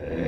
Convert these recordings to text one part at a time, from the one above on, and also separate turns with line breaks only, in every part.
Uh,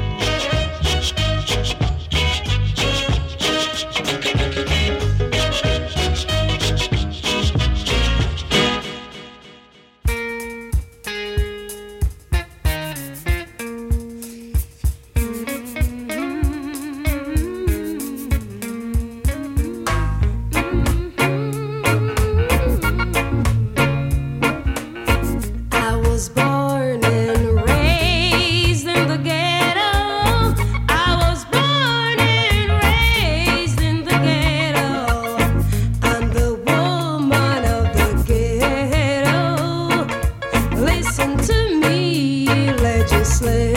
slave.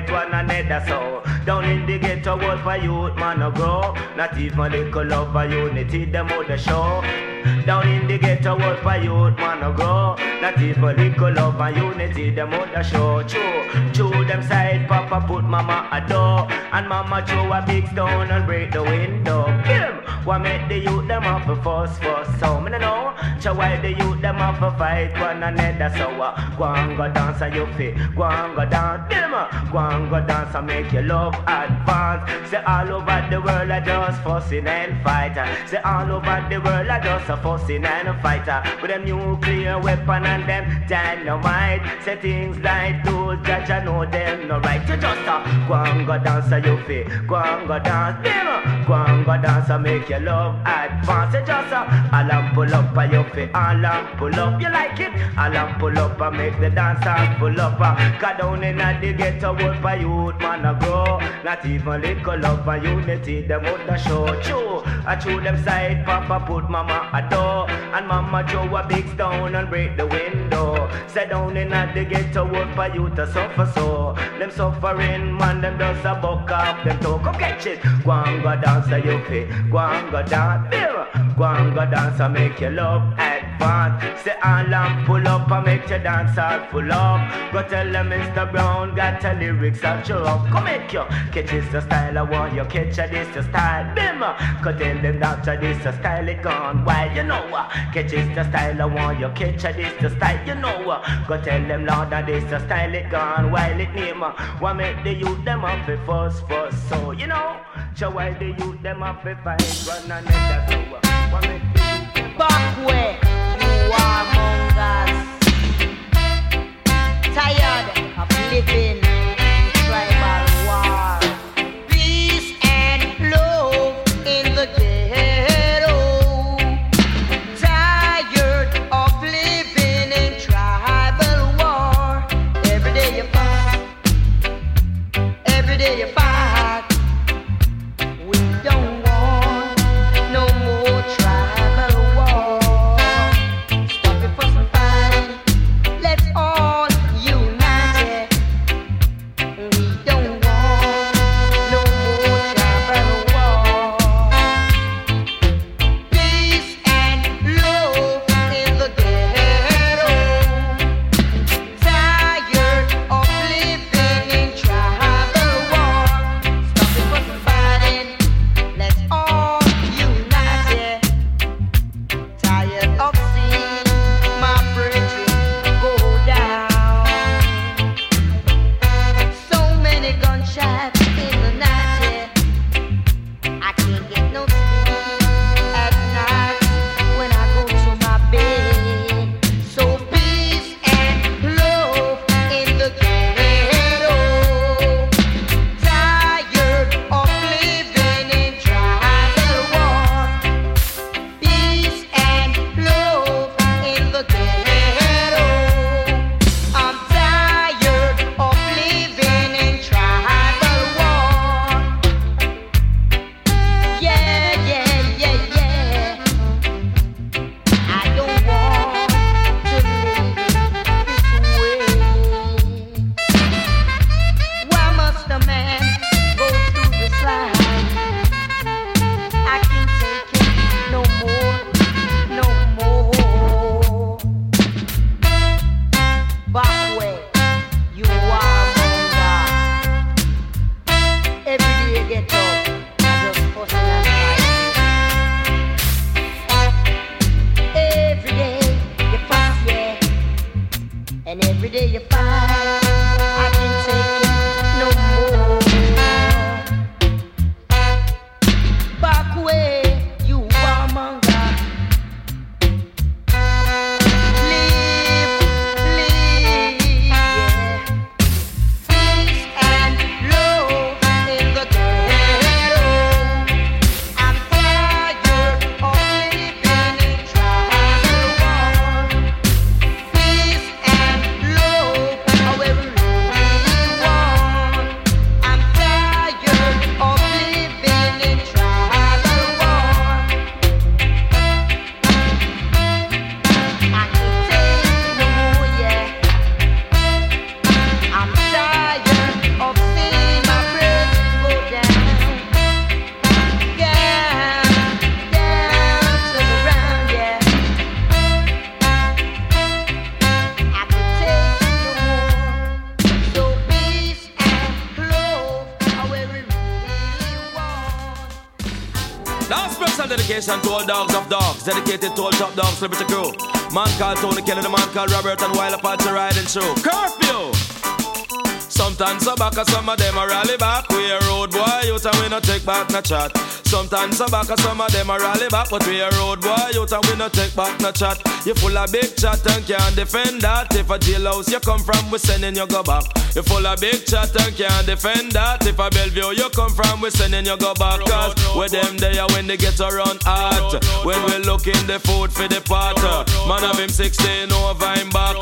one another.
So down in the ghetto, world for youth man a grow. Not even little love for unity, them out the show. Down in the ghetto, world for youth man a grow. Not even little love for unity, them out the show. True, true them side, Papa put Mama a door, and Mama throw a big stone and break the window. What make the youth them off a fuss fuss so me no know. So why the youth them off a fight one another so uh, go and go dance and you fit. Go and go dance, them. uh, Go and go dance and make your love advance. Say all over the world I just fussing and fighting. Say all over the world I just a fussing and a fighter with them nuclear weapon and them dynamite. Say things like those judge I know them no right. You just uh, go and go dance and you fit. Go and go dance, them. uh, Go and go dance and make your love advance. You just uh, all and pull up and you and pull up, you like it? And pull up and make the dance and pull up. Uh, Got down in the ghetto world for youth man a grow. Not even little love and unity them would a show. True, I chew them side. Papa put mama a door and mama throw a big stone and break the window. Sit down in the ghetto world for you to suffer so. Them suffering man them just a buck up, them toe. Come catch it. Go go dance a you. Go go dance. Bill. Go and go dance and make your love advance. Say all and pull up and make your dance all full up. Go tell them Mr. Brown got the lyrics that show up. Come make you catch is the style I want you catch this the style. Bim. Go tell them doctor this the style it gone. Why you know catch is the style I want you catch this the style you know. Go tell them Lord that this the style it gone. While it name why make the youth them up for fuss fuss so you know. So why the youth them up for fight. Run and make the youth
Back where
Dedication to all dogs of dogs. Dedicated to all top dogs, celebrity crew. Man called Tony Kelly, the man called Robert, and Wild Apache riding show. Curfew! Sometimes a back, some of them a rally back. We a road boy, youth and we no take back no chat. Sometimes a back, some of them a rally back, but we a road boy, youth and we no take back no chat. You full of big chat and can't defend that. If a jailhouse you come from, we sending you go back. You full of big chat and can't defend that. If a Bellevue you come from, we sending you go back. Cause with them there when they get around hot. When we looking the food for the pot. Man of him 16 over him back.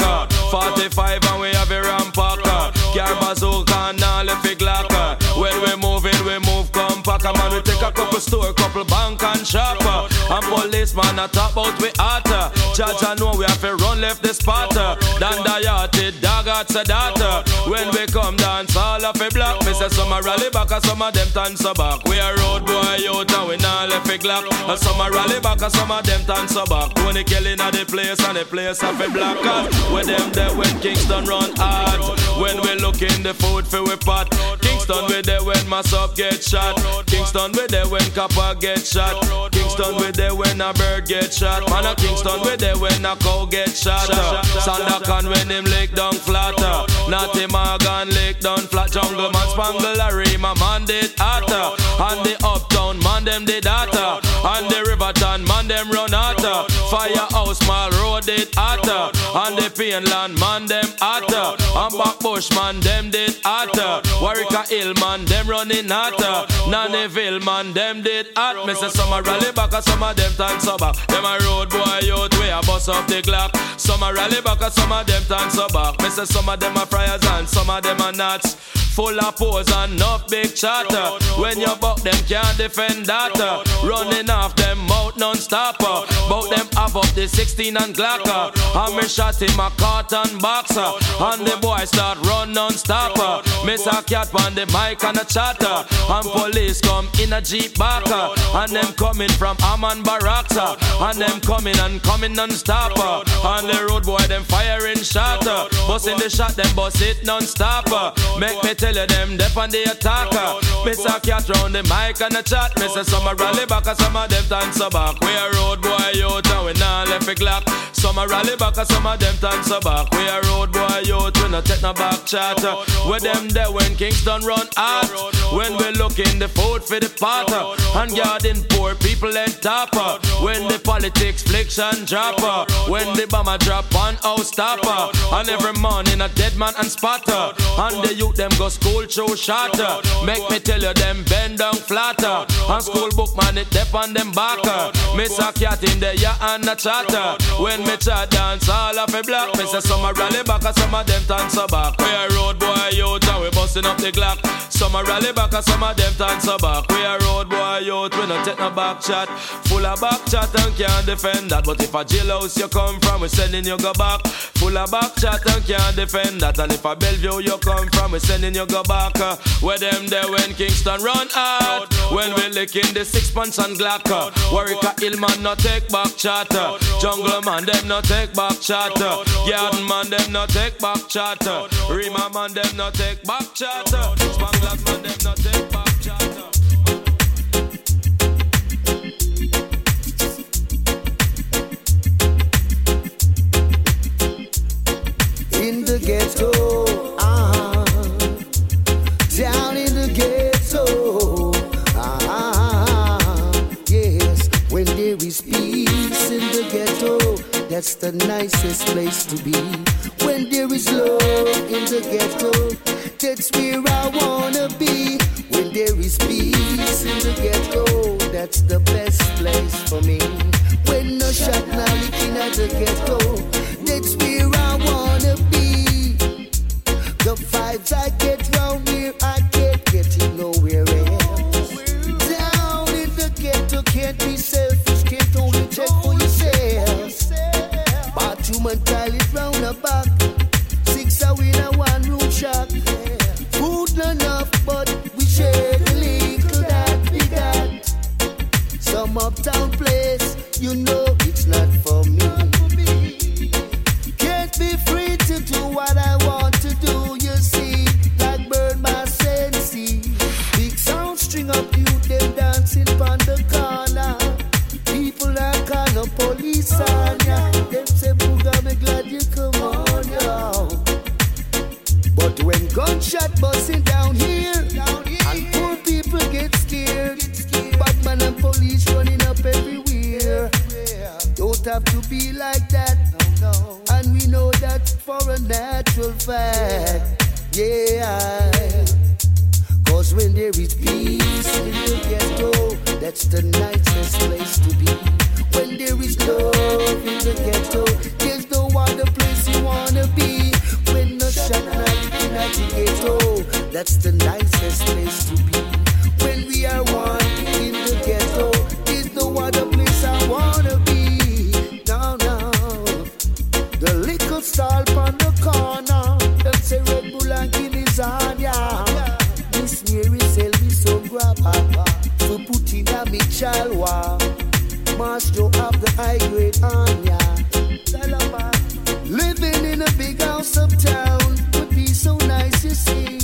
45 and we have a rampacker. Car bazooka and all if it glocker. Man, we take a couple store, couple bank and shopper. And policeman a top out we hotter. Judge I know we have to run left the spotter. Dan the yachted dog at data. When we come dance all of a block. Me say some a rally back and some of them dance a back. We a road boy out and we not left a glock. And some a rally back and some of them dance a back. Tony Kelly na the place and the place of a black cat. When them there when Kingston run hard. When we look in the food for we pot. Kingston we there when mass up get shot. Kingston we there when copper get shot. Kingston we there when a bird get shot. Man a Kingston we there when a cow get shot. Sandakan when him lick down flatter. Natty Morgan lick down flat. Jungle man spangle a rima man did hotter. And the uptown man them did hotter. And the Riverton man them run hotter. Firehouse mall road did hotter. And the Painland man them hotter. And Backbush man them did hotter. Wareika Hill man them running hotter. Nannyville man them did hot. Me say some a rally back and some of them turn so back. Them a road boy out way a bust up the clock. Some a rally back and some of them turn so back. Me say some of them a friars and some of them a nuts. Full of pose and enough big chatter. When you buck them can't defend that. Running off them mouth non-stopper. Bout them half up the 16 and Glocker. And me shot him a cotton boxer. And the boy start run non-stopper. Miss a cat on the mic and a chatter. And police come in a jeep backer. And them coming from Amman Baraksa. And them coming and coming non-stopper. And the road boy them firing shatter. Busting the shot them bust it non-stopper. Make me tell you them dep on the attacker. Miss a cat round the mic and a chat. Miss a summer rally back and some of them dance a back. We a road boy out and we not left a clock. Some a rally back and some of them dance a back. We a road boy out, we no take no back chat. With them there when Kingston run out. When we looking the food for the potter. And guarding poor people and topper. When the politics fliction dropper. When the bomber drop on house topper. And every morning a dead man and spotter. And the youth them go school show shatter. Make me tell you them bend down flatter. And school book man it dep on them backer. Miss a cat in the ya and a chatter. When me chat dance all of a block. Me say some a rally back and some of them dance a back. We a road boy out and we busting up the Glock. Some a rally back and some of them dance a back. We a road boy out, we no take no back chat. Full of back chat and can't defend that. But if a jailhouse you come from, we sending you go back. Full of back chat and can't defend that. And if a Bellevue you come from, we sending you go back. Uh, where them there when Kingston run out. When we licking the six punch and Glocker. Uh, Wareika Hill man no take back chatter. Uh, Jungle man them no take back chatter. Uh, Garden man them no take back chatter. Rema man them no take back chatter. Spanglers man them no take back chatter.
in the ghetto, uh-huh. down in the ghetto, uh-huh. yes. When there is peace in the ghetto, that's the nicest place to be. When there is love in the ghetto, that's where I wanna be. When there is peace in the ghetto, that's the best place for me. When no shot now licking at the ghetto, that's where I wanna be. The vibes I get round here, I can't get to put in a me chalwa. Master of the high grade on ya. Living in a big house uptown would be so nice, you see.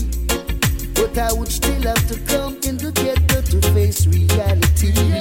But I would still have to come in the ghetto to face reality.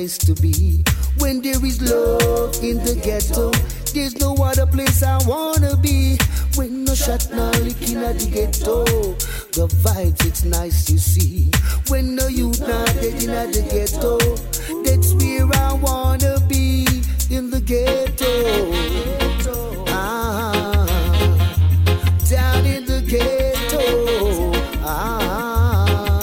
Place to be. When there is love in the ghetto, there's no other place I wanna be. When no shot no licking at the ghetto, the vibes it's nice to see. When no youth not dead in at the ghetto, that's where I wanna be in the ghetto. Ah down in the ghetto. Ah,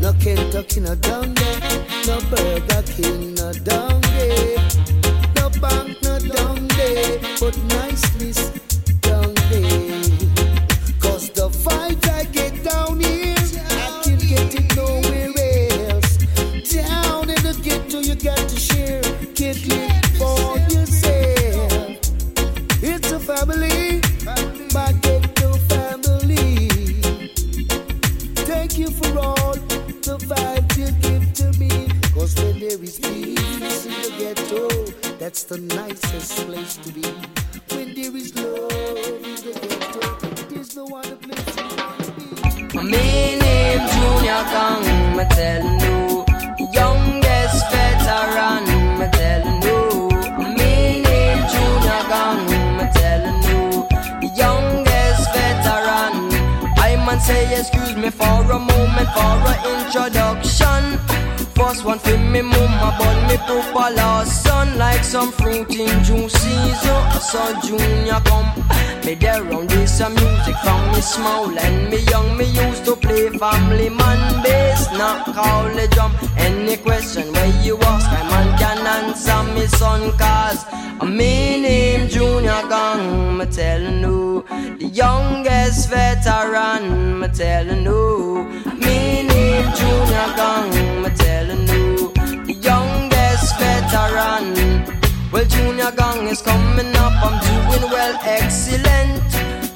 no Kentucky, no down there, no Burger King, no
Junior come. Me there round this some music from me small and me young. Me used to play family man bass, not call the drum. Any question where you ask, my man can answer me son cause me name Junior Gong. Me tellin' you, the youngest veteran. Me tellin' you, me name Junior Gong. Me Well, Junior Gong is coming up, I'm doing well, excellent.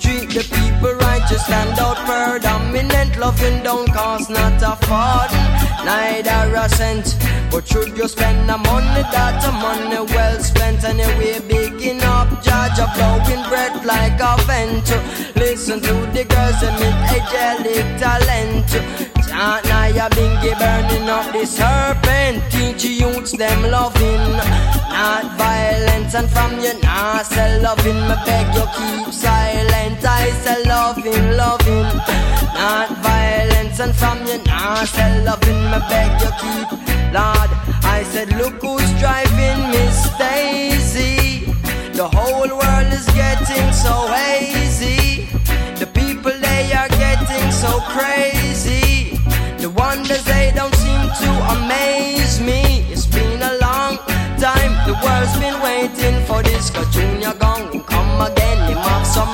Treat the people right, just stand out predominant. Loving don't cost not a farthing, neither a cent. But should you spend the money, that a money well spent. Anyway, bigging up, judge a blowing bread like a vent. Listen to the girls, they meet angelic talent. Chant now ya bingy burning up the serpent. Teach youths them loving, not violence. And from you nah say loving, me beg you keep silent. I say loving, loving, not violence. And from you nah say loving, me beg you keep. Lord, I said look who's driving Miss Daisy. The whole world is getting so hazy. The people they are getting so crazy. Wonders they don't seem to amaze me. It's been a long time. The world's been waiting for this. Cause Junior gone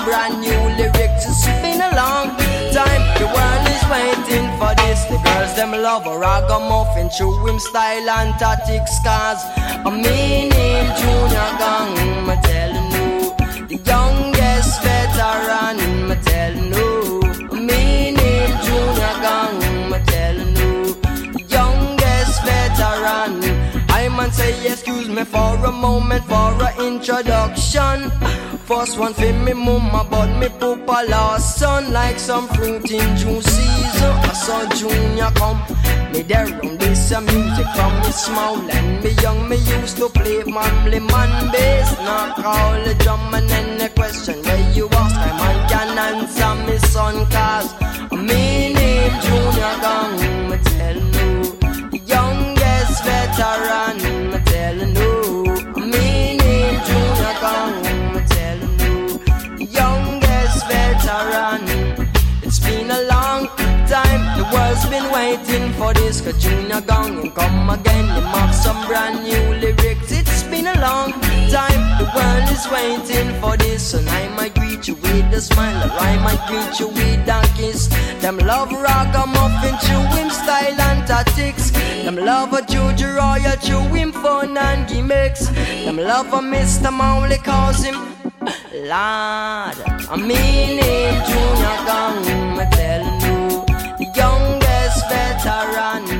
brand new lyrics. It's been a long time. The world is waiting for this. The girls them love a ragamuffin, true him style and tactics. Cause I mean him Junior Gong, me telling you. The youngest veteran, for a moment for a introduction. First one for me mama, but me papa last son like some fruit in June season. I saw Junior come. Me there on this uh, music from me small and me young. Me used to play manly man bass. Now call the drum and then the question where you ask, I man can answer me son cause me name Junior Gong. Me tell you, for this. Junior Gong and come again, he mark some brand new lyrics. It's been a long time, the world is waiting for this. And I might greet you with a smile, or I might greet you with a kiss. Them love ragamuffin, chew him style and tactics. Them love a Juju Royal, chew him fun and gimmicks. Them love a Mr. Marley, cause him Lord, I mean him, Junior Gong, me telling you, veteran,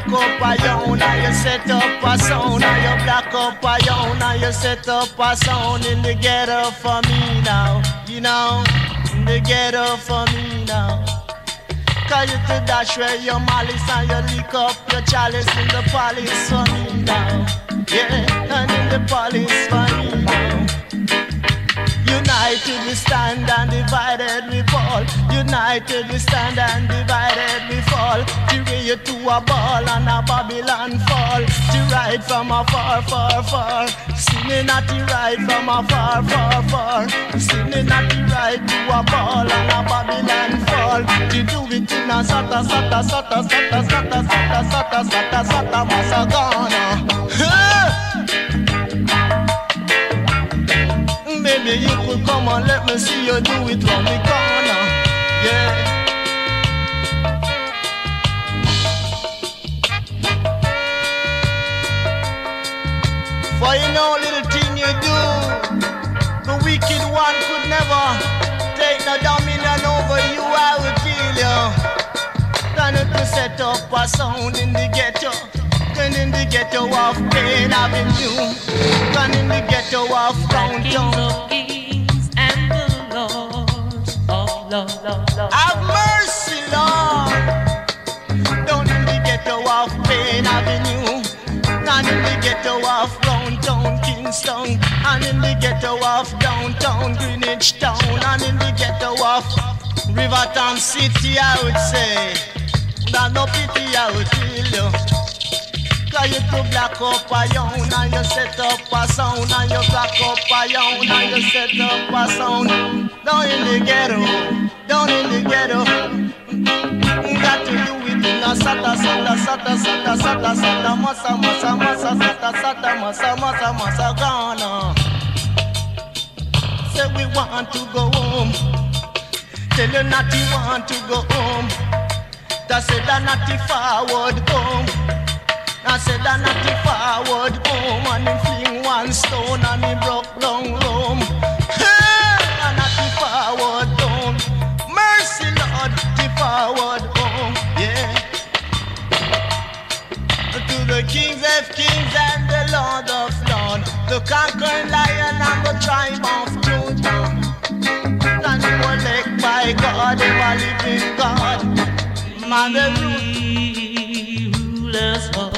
Black up a young and you set up a sound and you black up a young and you set up a sound in the ghetto for me now. You know, in the ghetto for me now. Cause you to dash where your malice and you lick up your chalice in the police for me now. Yeah, and in the police for me now. United we stand and divided we fall. United we stand and divided we fall. To you to a ball and a Babylon fall. To ride from a far, far. Sinning at the ride from a far, far. Sinning at the ride to a ball and a Babylon fall. To do it in a sata, sata, sata, sata, sata, sata, sata, sata, sata, masagana. Huh! Baby, you could come and let me see you do it round the corner. Yeah. For you know, little thing you do, the wicked one could never take no dominion over you. I will kill you. Gonna to set up a sound in the ghetto. In the ghetto of Pain Avenue. In the ghetto of Downtown.
of kings and the lords of lords.
Have mercy, Lord. Down in the ghetto of Pain Avenue. And in the ghetto of downtown Kingston. And in the ghetto of downtown Greenwich Town. And in the ghetto of Riverton City, I would say. That no pity, I would kill you. Cause you to black up a young and you set up a sound and you black up a young and you set up a sound down in the ghetto, down in the ghetto. Got to do it in a sata sata sata sata sata sata masa masa masa sata sata masa masa masa Ghana. Say we want to go home. Tell you not you want to go home. That said that not forward home. I said that not the forward home and him fling one stone and he broke long room. Hey, and not the forward home. Mercy Lord, the forward home. Oh, yeah. To the kings of kings and the Lord of lords, the conquering lion and the tribe of Judah. And they were led by God, they were living God. Man, they rule
He rulers of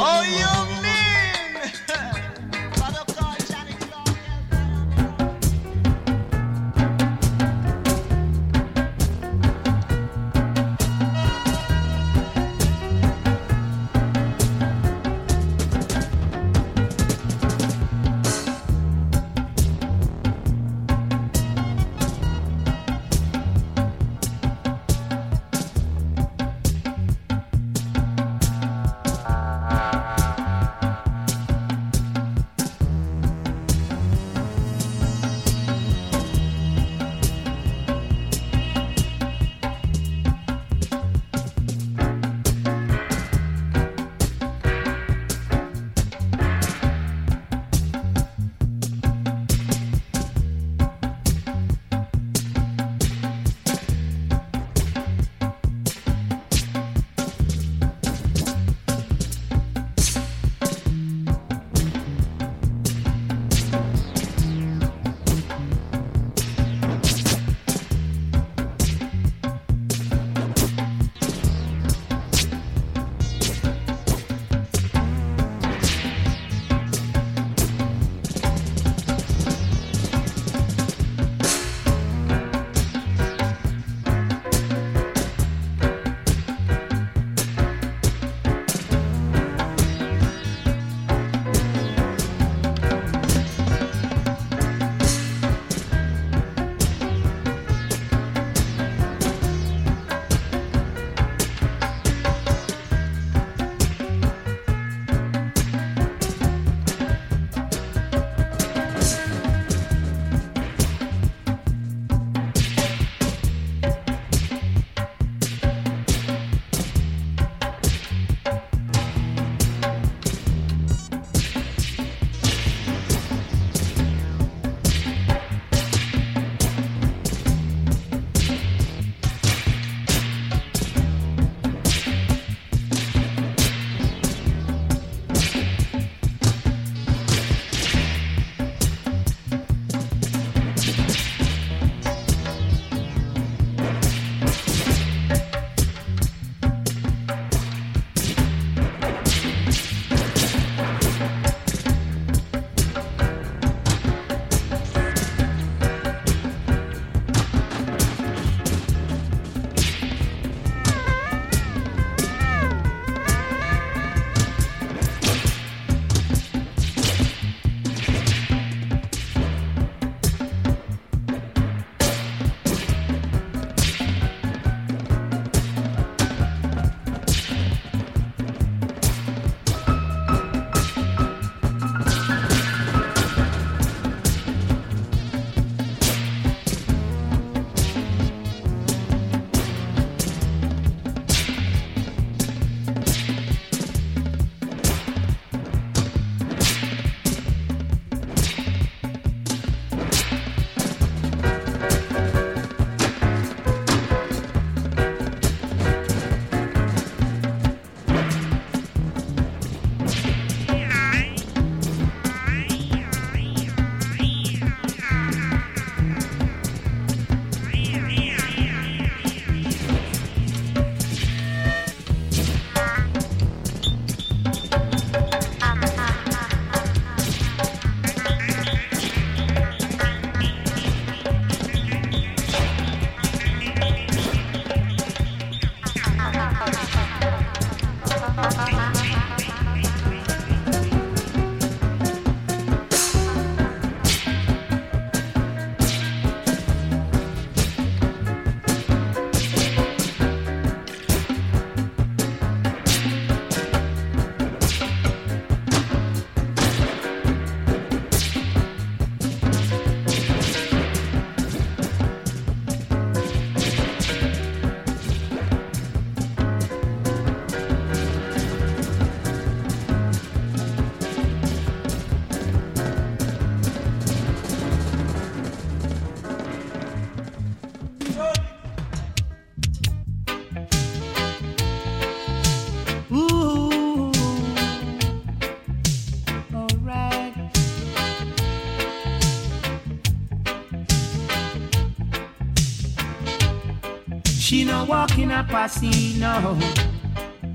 no walk a posse, no.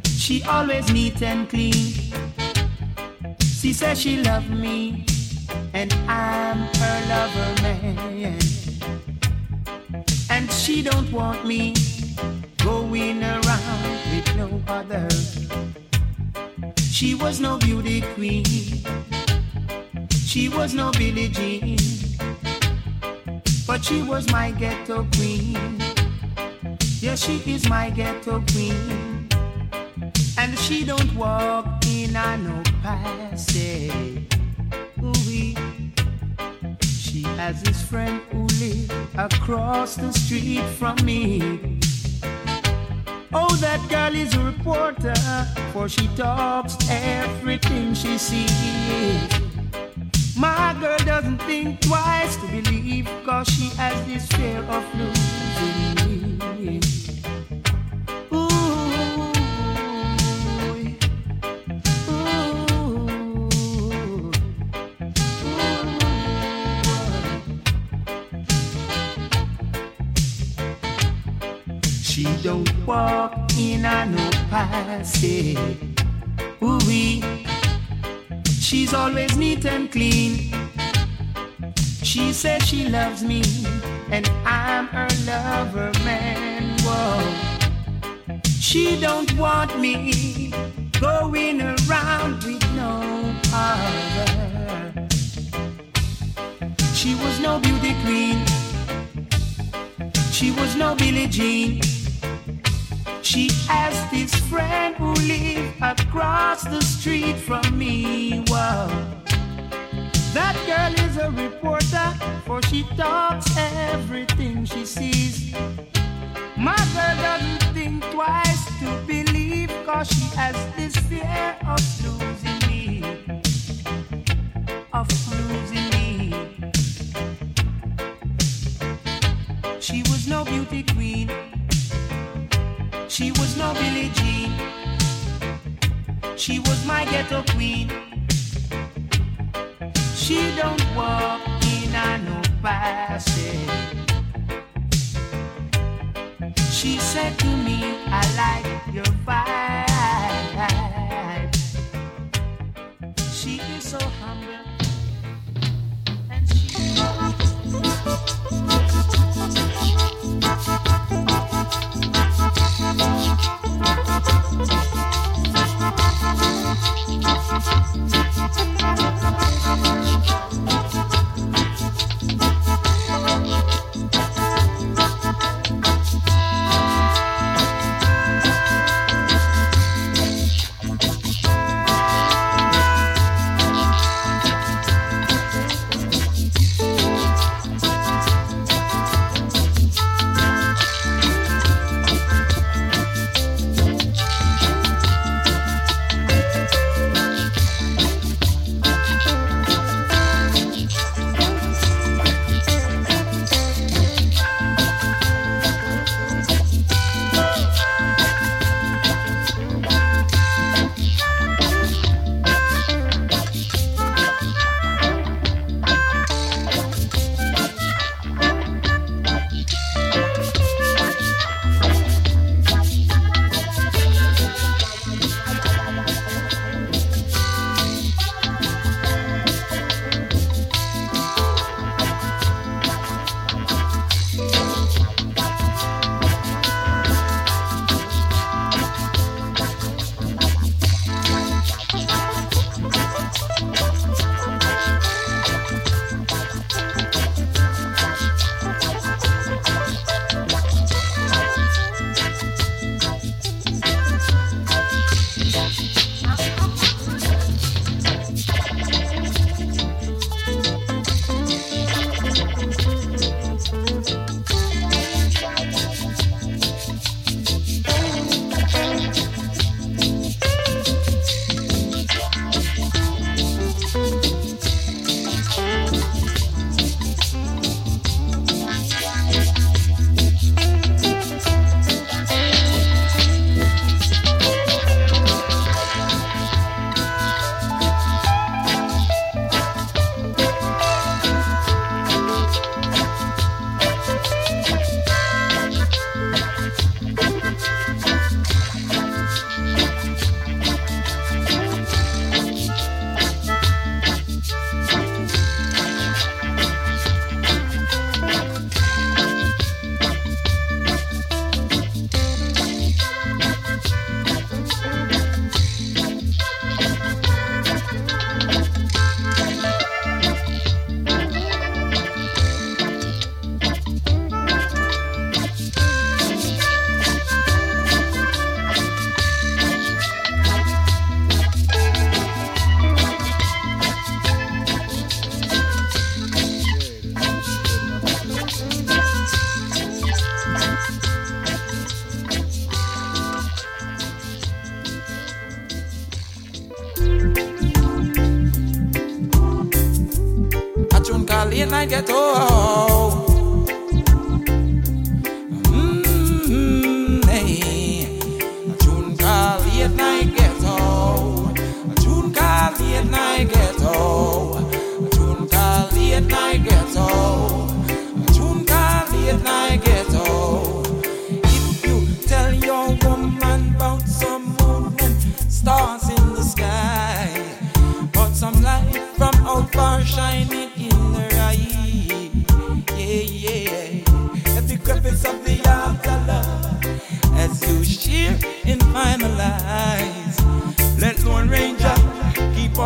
She always neat and clean. She says she love me, and I'm her lover man. And she don't want me going around with no other. She was no beauty queen. She was no Billie Jean. But she was my ghetto queen. Yes, she is my ghetto queen. And she don't walk in a no passage. Ooh-wee. She has this friend who live across the street from me. Oh, that girl is a reporter, for she talks everything she sees. My girl doesn't think twice to believe, cause she has this fear of losing passage. Ooh wee. She's always neat and clean. She says she loves me, and I'm her lover man. Whoa. She don't want me going around with no other. She was no beauty queen. She was no Billie Jean. She has this friend who live across the street from me. Wow. That girl is a reporter, for she talks everything she sees. My girl doesn't think twice to believe, cause she has this fear of losing me. Of losing me. She was no beauty queen. She was no Billie Jean. She was my ghetto queen. She don't walk in a no passage. She said to me, I like your vibe. She
a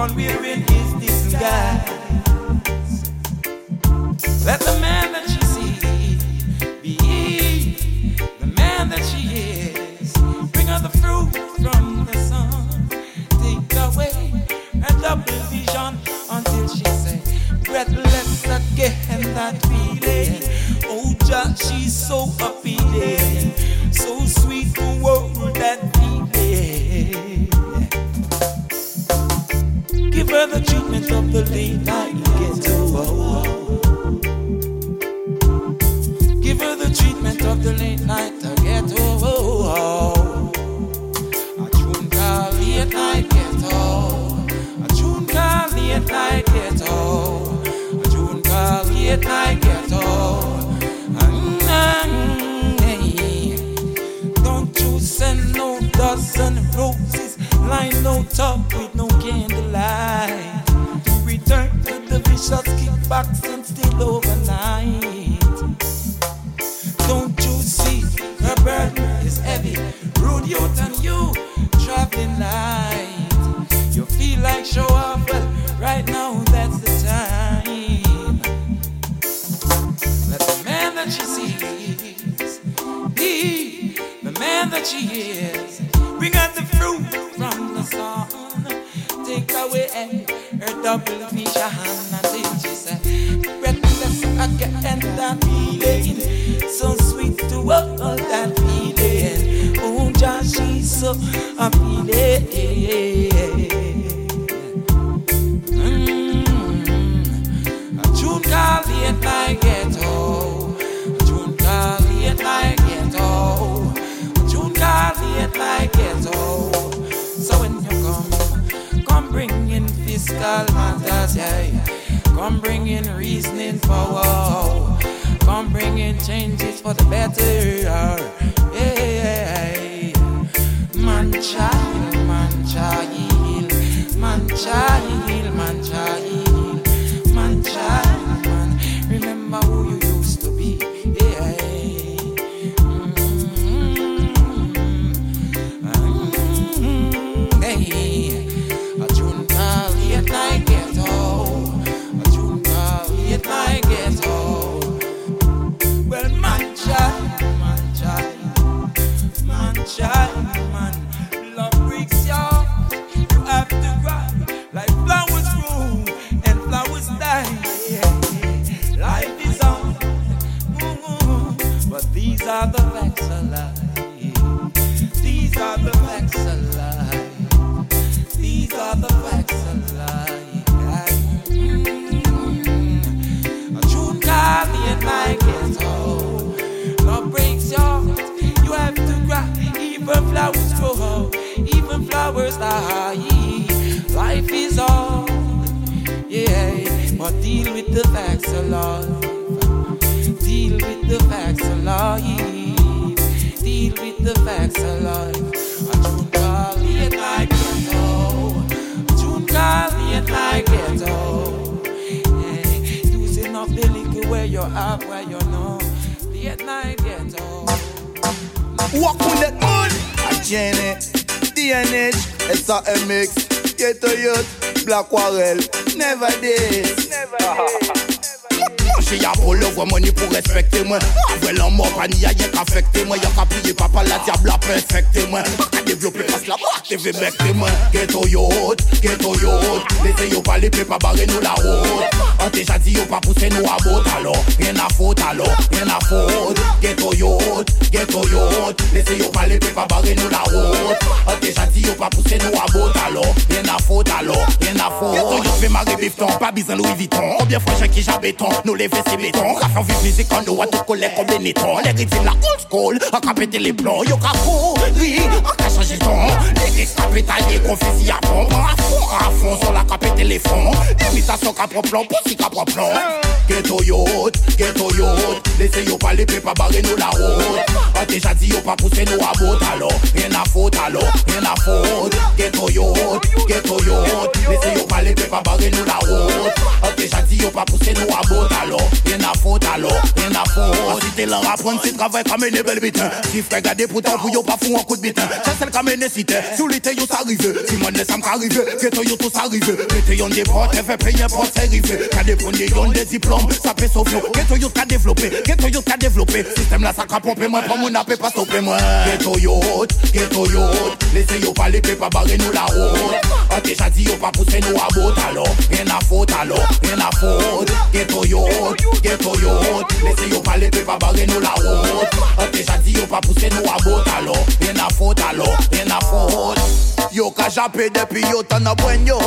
on wearing his disguise. roses, lined no top with no candlelight. Return to the vicious kickbox and still overnight. Don't you see her burden is heavy? Rude youth and you traveling light. You feel like show off, but right now that's the time. Let the man that she sees be the man that she is. Bring us the fruit from the sun. Take away her double vision. And then she said, Breathless again, that feeling. So sweet to all that feeling. Oh, Josh, she's so appealing. Come bringing reasoning forward. Come bringing changes for the better. Yeah. Man child, man child, man child, man child.
À bout alors Rien à faute alors, rien à faute Ghetto yacht, ghetto yacht Laissez yo parler, peut pas barrer nous la route déjà dit yo pas pousser nous à bout alors Rien à faute alors, rien à faute Ghetto yacht fait marrer bifton, pas besoin Louis Vuitton. Combien fois j'ai qui j'habéton, nous les c'est béton. Rafon vive musique en nous à tout coller comme des nétons Les rythmes la old school, on ka péter les plombs. Yo ka pourri, on ka changer ton. Les risques ka pétailler, qu'on fusil à pompe À fond, à fond, sur la ka péter les fonds Imitation ka prend plomb, poussi ka prend plomb. Ghetto yacht, ghetto yacht. Laissez yo parler, peut pas barrer nous la route. On déjà dit yo pas pousser nous à bout alors. Rien à faute alors, rien à faute Ghetto yacht, ghetto yacht. Laissez yo parler, peut pas barrer nous la route On déjà dit yo pas pousser nous à bout alors. Rien à faute alors, rien à faute Si t'es là à prendre, c'est travail comme une belle bite. Si frère garder pourtant pour yo pas fou un coup de bite. C'est celle qui amène cité, sous l'été yo s'arrive Si mon laisse m'arrive, ghetto yo tout s'arrive Mettez yon des portes, fait payer pour s'arriver Qu'à des premiers yon des diplômes, ça fait sauver Ghetto yo qu'a développé, ghetto yo qu'a développé. Système là ça qu'a pompé moi, pour mon appel pas stopper moi. Ghetto yacht, ghetto yacht Laissez yo parler, peut pas barrer nous la route. On déjà dit yo pas pousser nous à bout alo, gen la fote alo, gen la fote Gen toyot, gen toyot Lese yo pale pe pa bare nou la hot An te jadi yo pa puse nou a bot alo, gen la fote alo, gen la fote Yo ka jape depi yo tan a bwen yo.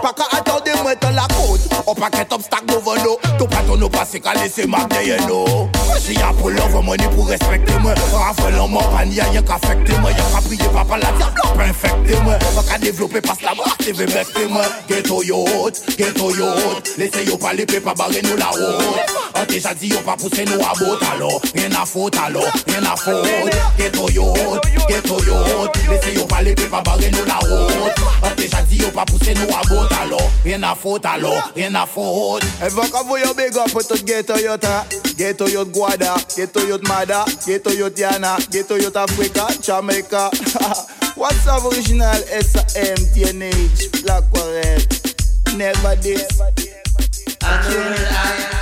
Pa ka atande mwen tan la kote. O pa ket obstak govan nou To paton nou pase ka lese mak deye nou Ji a pou love money pou respekte mwen. Rafel an mwen pan ya yon ka fekte mwen. Yon ka priye pa pa la diablo pa infekte mwen. Mwen ka devlope pas la mwen aktive vekte mwen. Geto yo hot, geto yo hot. Lese yo pa lepe pa bare nou la hot. An te jadi yo pa puse nou a bot alo. Rien a fote alo, rien a fote Geto yo hot, geto yo hot. Lese yo pa lepe pa bare nou la hot route On déjà dit yo pas pousser nous à bout alors Rien à faute alors, rien à faute
Ever come for your big up for to ghetto youth, uh, ghetto youth Guada, ghetto youth Mada, ghetto youth Yana, ghetto youth Africa, Jamaica. What's up original SAM, TNH, Black Warrior, never this.
Actual Africa in